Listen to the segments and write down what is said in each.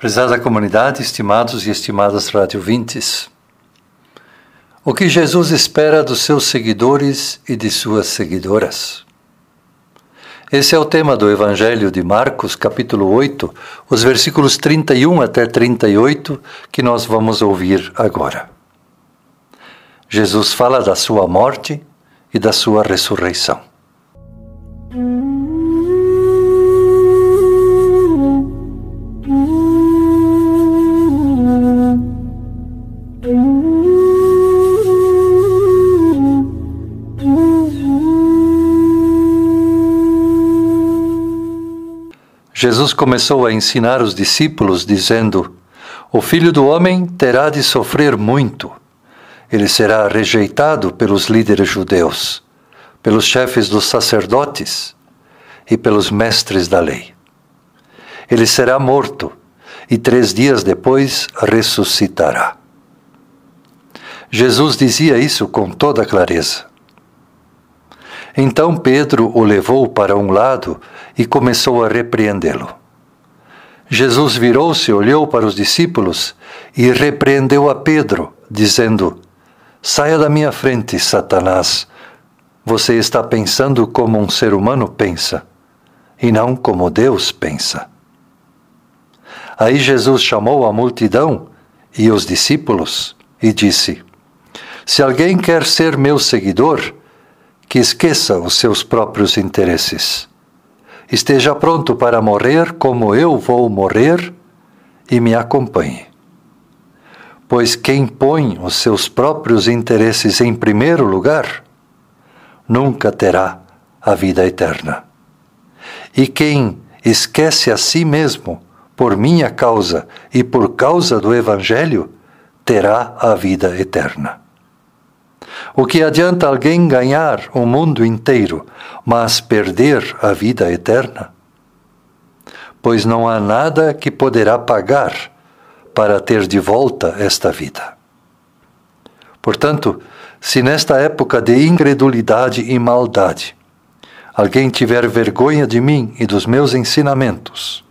Prezada comunidade, estimados e estimadas radiovintes, o que Jesus espera dos seus seguidores e de suas seguidoras? Esse é o tema do Evangelho de Marcos, capítulo 8, os versículos 31 até 38, que nós vamos ouvir agora. Jesus fala da sua morte e da sua ressurreição. Jesus começou a ensinar os discípulos, dizendo: O filho do homem terá de sofrer muito. Ele será rejeitado pelos líderes judeus, pelos chefes dos sacerdotes e pelos mestres da lei. Ele será morto e três dias depois ressuscitará. Jesus dizia isso com toda clareza. Então Pedro o levou para um lado e começou a repreendê-lo. Jesus virou-se, olhou para os discípulos e repreendeu a Pedro, dizendo: Saia da minha frente, Satanás. Você está pensando como um ser humano pensa, e não como Deus pensa. Aí Jesus chamou a multidão e os discípulos e disse: Se alguém quer ser meu seguidor, que esqueça os seus próprios interesses. Esteja pronto para morrer como eu vou morrer e me acompanhe. Pois quem põe os seus próprios interesses em primeiro lugar, nunca terá a vida eterna. E quem esquece a si mesmo por minha causa e por causa do Evangelho, terá a vida eterna. O que adianta alguém ganhar o mundo inteiro, mas perder a vida eterna? Pois não há nada que poderá pagar para ter de volta esta vida. Portanto, se nesta época de incredulidade e maldade alguém tiver vergonha de mim e dos meus ensinamentos,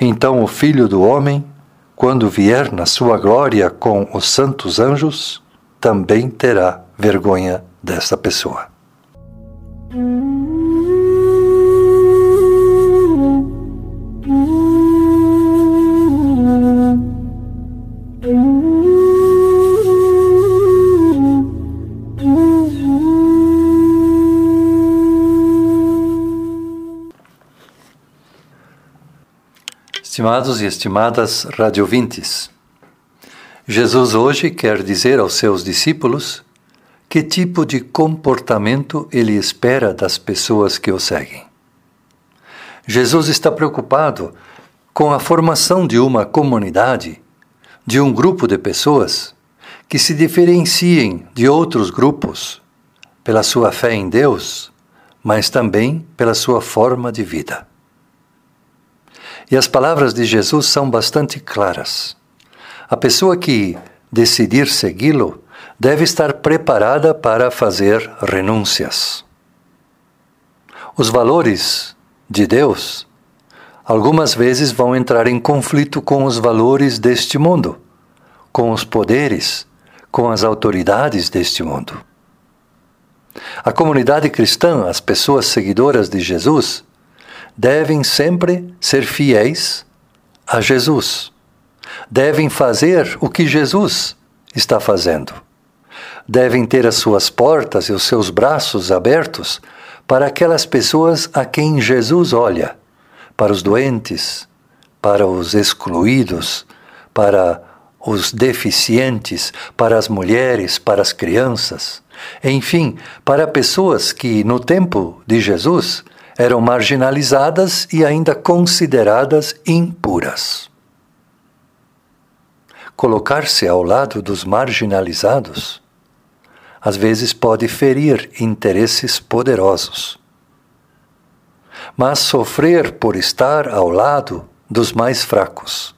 então o Filho do Homem, quando vier na sua glória com os santos anjos, também terá vergonha dessa pessoa. Estimados e estimadas radiovintes, Jesus hoje quer dizer aos seus discípulos que tipo de comportamento ele espera das pessoas que o seguem. Jesus está preocupado com a formação de uma comunidade, de um grupo de pessoas que se diferenciem de outros grupos pela sua fé em Deus, mas também pela sua forma de vida. E as palavras de Jesus são bastante claras. A pessoa que decidir segui-lo deve estar preparada para fazer renúncias. Os valores de Deus algumas vezes vão entrar em conflito com os valores deste mundo, com os poderes, com as autoridades deste mundo. A comunidade cristã, as pessoas seguidoras de Jesus, devem sempre ser fiéis a Jesus devem fazer o que Jesus está fazendo. Devem ter as suas portas e os seus braços abertos para aquelas pessoas a quem Jesus olha, para os doentes, para os excluídos, para os deficientes, para as mulheres, para as crianças, enfim, para pessoas que no tempo de Jesus eram marginalizadas e ainda consideradas impuras. Colocar-se ao lado dos marginalizados às vezes pode ferir interesses poderosos. Mas sofrer por estar ao lado dos mais fracos,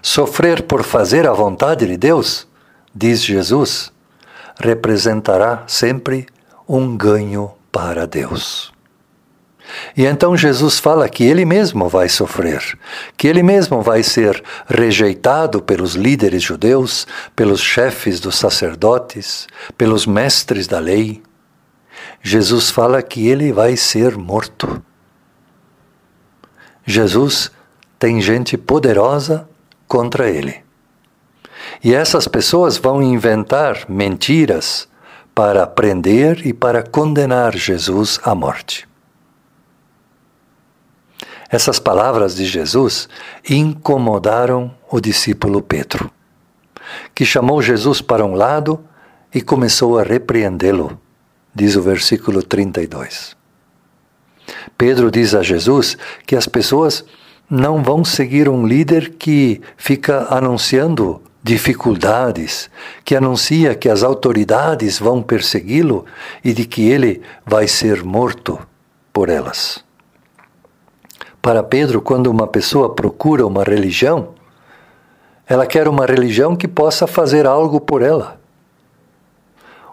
sofrer por fazer a vontade de Deus, diz Jesus, representará sempre um ganho para Deus. E então Jesus fala que ele mesmo vai sofrer, que ele mesmo vai ser rejeitado pelos líderes judeus, pelos chefes dos sacerdotes, pelos mestres da lei. Jesus fala que ele vai ser morto. Jesus tem gente poderosa contra ele. E essas pessoas vão inventar mentiras para prender e para condenar Jesus à morte. Essas palavras de Jesus incomodaram o discípulo Pedro, que chamou Jesus para um lado e começou a repreendê-lo, diz o versículo 32. Pedro diz a Jesus que as pessoas não vão seguir um líder que fica anunciando dificuldades, que anuncia que as autoridades vão persegui-lo e de que ele vai ser morto por elas. Para Pedro, quando uma pessoa procura uma religião, ela quer uma religião que possa fazer algo por ela.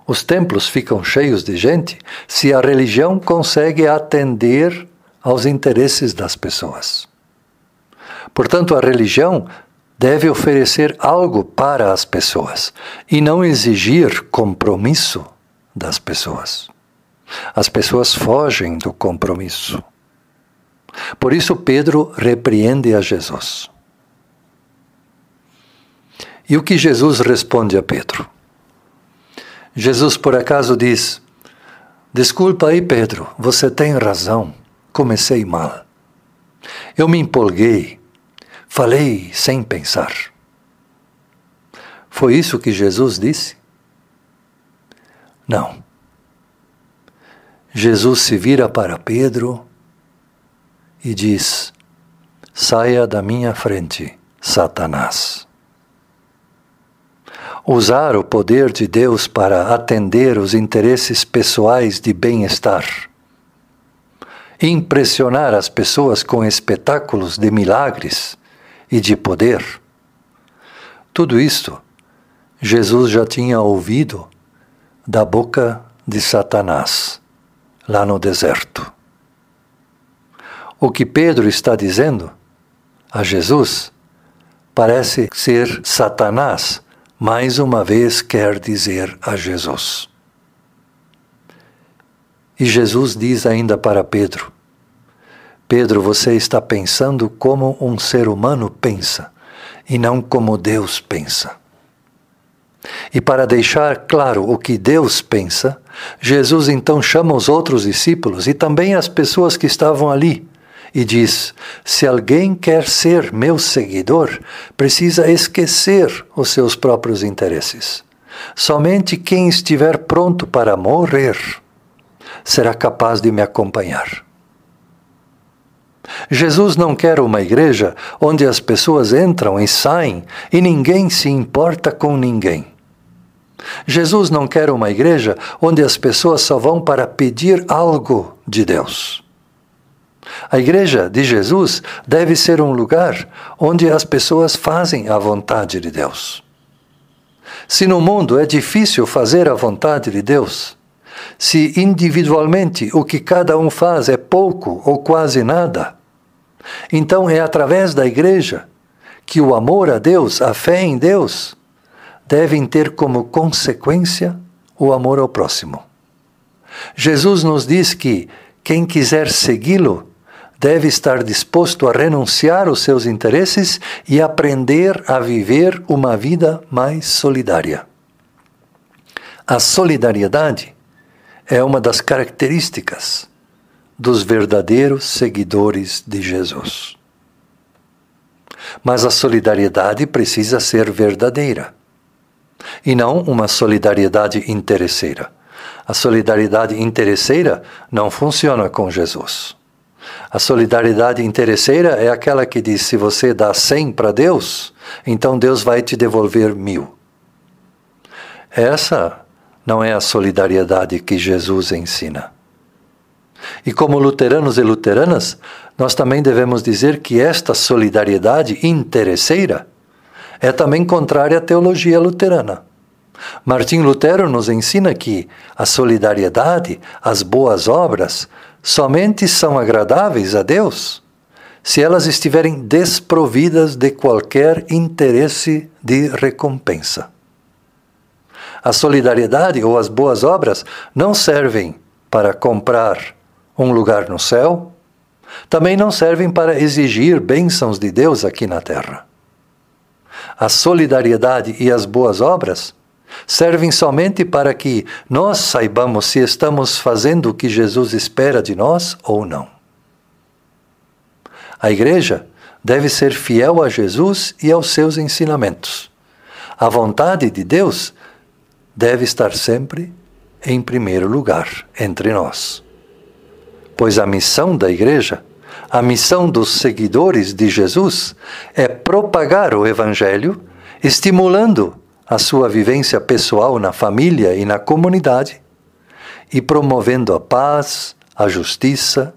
Os templos ficam cheios de gente se a religião consegue atender aos interesses das pessoas. Portanto, a religião deve oferecer algo para as pessoas e não exigir compromisso das pessoas. As pessoas fogem do compromisso. Por isso, Pedro repreende a Jesus. E o que Jesus responde a Pedro? Jesus, por acaso, diz: Desculpa aí, Pedro, você tem razão, comecei mal. Eu me empolguei, falei sem pensar. Foi isso que Jesus disse? Não. Jesus se vira para Pedro e diz: Saia da minha frente, Satanás. Usar o poder de Deus para atender os interesses pessoais de bem-estar. Impressionar as pessoas com espetáculos de milagres e de poder. Tudo isto Jesus já tinha ouvido da boca de Satanás, lá no deserto. O que Pedro está dizendo a Jesus parece ser Satanás, mais uma vez quer dizer a Jesus. E Jesus diz ainda para Pedro: Pedro, você está pensando como um ser humano pensa e não como Deus pensa. E para deixar claro o que Deus pensa, Jesus então chama os outros discípulos e também as pessoas que estavam ali e diz: Se alguém quer ser meu seguidor, precisa esquecer os seus próprios interesses. Somente quem estiver pronto para morrer será capaz de me acompanhar. Jesus não quer uma igreja onde as pessoas entram e saem e ninguém se importa com ninguém. Jesus não quer uma igreja onde as pessoas só vão para pedir algo de Deus. A igreja de Jesus deve ser um lugar onde as pessoas fazem a vontade de Deus. Se no mundo é difícil fazer a vontade de Deus, se individualmente o que cada um faz é pouco ou quase nada, então é através da igreja que o amor a Deus, a fé em Deus, devem ter como consequência o amor ao próximo. Jesus nos diz que quem quiser segui-lo deve estar disposto a renunciar aos seus interesses e aprender a viver uma vida mais solidária. A solidariedade é uma das características dos verdadeiros seguidores de Jesus. Mas a solidariedade precisa ser verdadeira e não uma solidariedade interesseira. A solidariedade interesseira não funciona com Jesus. A solidariedade interesseira é aquela que diz: se você dá 100 para Deus, então Deus vai te devolver mil. Essa não é a solidariedade que Jesus ensina. E como luteranos e luteranas, nós também devemos dizer que esta solidariedade interesseira é também contrária à teologia luterana. Martim Lutero nos ensina que a solidariedade, as boas obras, somente são agradáveis a Deus se elas estiverem desprovidas de qualquer interesse de recompensa. A solidariedade ou as boas obras não servem para comprar um lugar no céu, também não servem para exigir bênçãos de Deus aqui na terra. A solidariedade e as boas obras servem somente para que nós saibamos se estamos fazendo o que Jesus espera de nós ou não. A igreja deve ser fiel a Jesus e aos seus ensinamentos. A vontade de Deus deve estar sempre em primeiro lugar entre nós. Pois a missão da igreja, a missão dos seguidores de Jesus, é propagar o Evangelho, estimulando a sua vivência pessoal na família e na comunidade, e promovendo a paz, a justiça,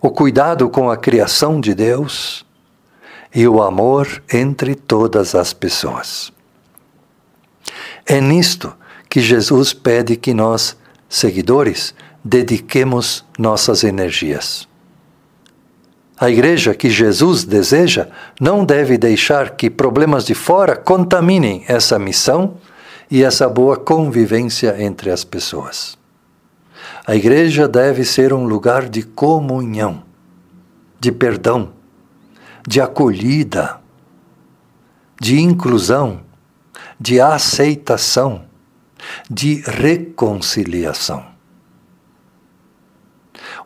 o cuidado com a criação de Deus e o amor entre todas as pessoas. É nisto que Jesus pede que nós, seguidores, dediquemos nossas energias. A igreja que Jesus deseja não deve deixar que problemas de fora contaminem essa missão e essa boa convivência entre as pessoas. A igreja deve ser um lugar de comunhão, de perdão, de acolhida, de inclusão, de aceitação, de reconciliação.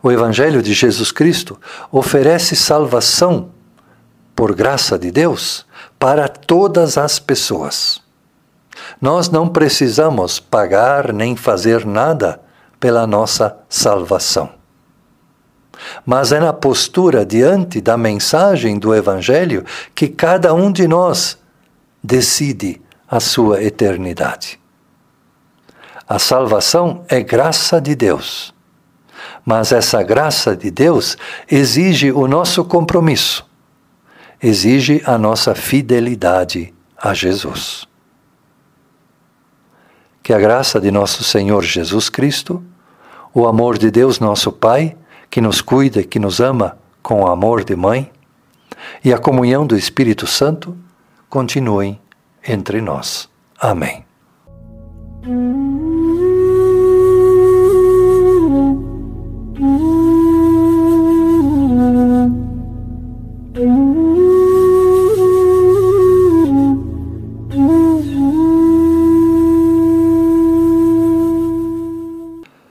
O Evangelho de Jesus Cristo oferece salvação por graça de Deus para todas as pessoas. Nós não precisamos pagar nem fazer nada pela nossa salvação. Mas é na postura diante da mensagem do Evangelho que cada um de nós decide a sua eternidade. A salvação é graça de Deus mas essa graça de Deus exige o nosso compromisso, exige a nossa fidelidade a Jesus. Que a graça de nosso Senhor Jesus Cristo, o amor de Deus nosso Pai, que nos cuida e que nos ama com o amor de mãe, e a comunhão do Espírito Santo continuem entre nós. Amém.